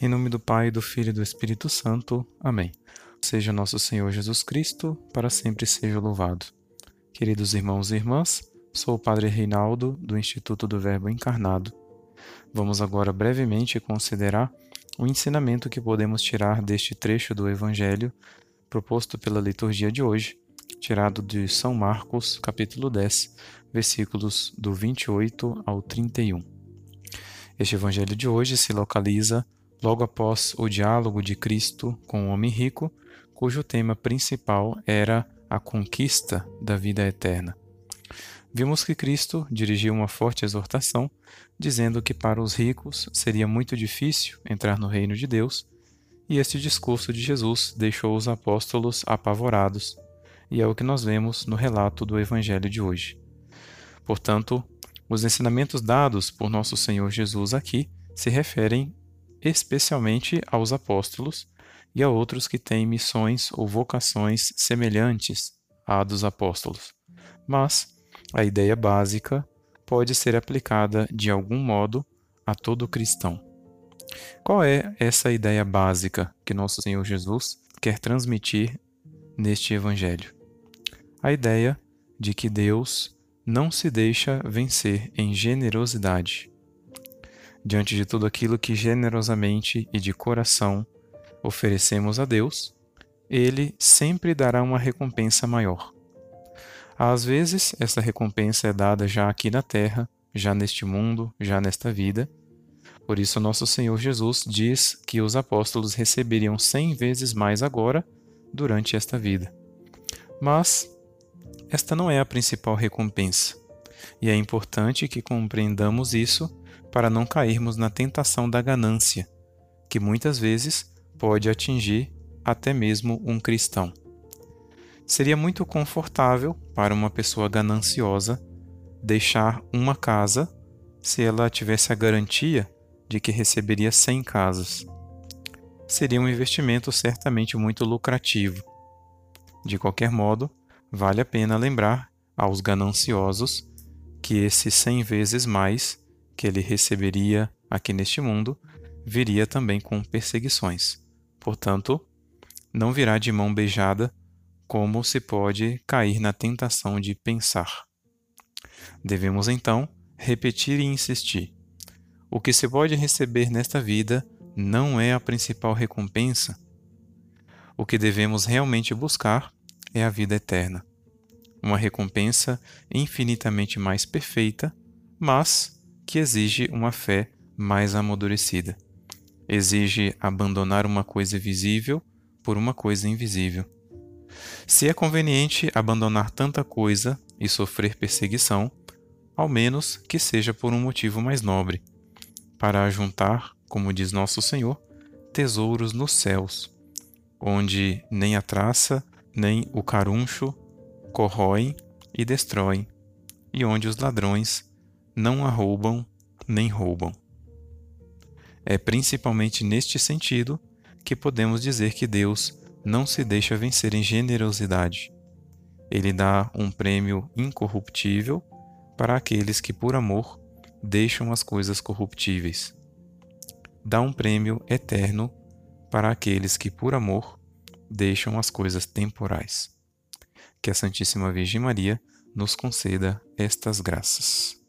Em nome do Pai, do Filho e do Espírito Santo. Amém. Seja nosso Senhor Jesus Cristo, para sempre seja louvado. Queridos irmãos e irmãs, sou o Padre Reinaldo, do Instituto do Verbo Encarnado. Vamos agora brevemente considerar o ensinamento que podemos tirar deste trecho do Evangelho proposto pela liturgia de hoje, tirado de São Marcos, capítulo 10, versículos do 28 ao 31. Este Evangelho de hoje se localiza logo após o diálogo de Cristo com o homem rico, cujo tema principal era a conquista da vida eterna. Vimos que Cristo dirigiu uma forte exortação, dizendo que para os ricos seria muito difícil entrar no reino de Deus, e este discurso de Jesus deixou os apóstolos apavorados, e é o que nós vemos no relato do Evangelho de hoje. Portanto, os ensinamentos dados por nosso Senhor Jesus aqui se referem especialmente aos apóstolos e a outros que têm missões ou vocações semelhantes à dos apóstolos. Mas a ideia básica pode ser aplicada de algum modo a todo cristão. Qual é essa ideia básica que nosso Senhor Jesus quer transmitir neste evangelho? A ideia de que Deus não se deixa vencer em generosidade diante de tudo aquilo que generosamente e de coração oferecemos a Deus, Ele sempre dará uma recompensa maior. Às vezes, essa recompensa é dada já aqui na terra, já neste mundo, já nesta vida. Por isso, nosso Senhor Jesus diz que os apóstolos receberiam cem vezes mais agora, durante esta vida. Mas esta não é a principal recompensa, e é importante que compreendamos isso para não cairmos na tentação da ganância, que muitas vezes pode atingir até mesmo um cristão. Seria muito confortável para uma pessoa gananciosa deixar uma casa se ela tivesse a garantia de que receberia 100 casas. Seria um investimento certamente muito lucrativo. De qualquer modo, vale a pena lembrar aos gananciosos que esses 100 vezes mais que ele receberia aqui neste mundo viria também com perseguições. Portanto, não virá de mão beijada, como se pode cair na tentação de pensar. Devemos então repetir e insistir. O que se pode receber nesta vida não é a principal recompensa. O que devemos realmente buscar é a vida eterna. Uma recompensa infinitamente mais perfeita, mas que exige uma fé mais amadurecida. Exige abandonar uma coisa visível por uma coisa invisível. Se é conveniente abandonar tanta coisa e sofrer perseguição, ao menos que seja por um motivo mais nobre, para ajuntar, como diz nosso Senhor, tesouros nos céus, onde nem a traça nem o caruncho corroem e destroem, e onde os ladrões não a roubam nem roubam. É principalmente neste sentido que podemos dizer que Deus não se deixa vencer em generosidade. Ele dá um prêmio incorruptível para aqueles que, por amor, deixam as coisas corruptíveis. Dá um prêmio eterno para aqueles que, por amor, deixam as coisas temporais. Que a Santíssima Virgem Maria nos conceda estas graças.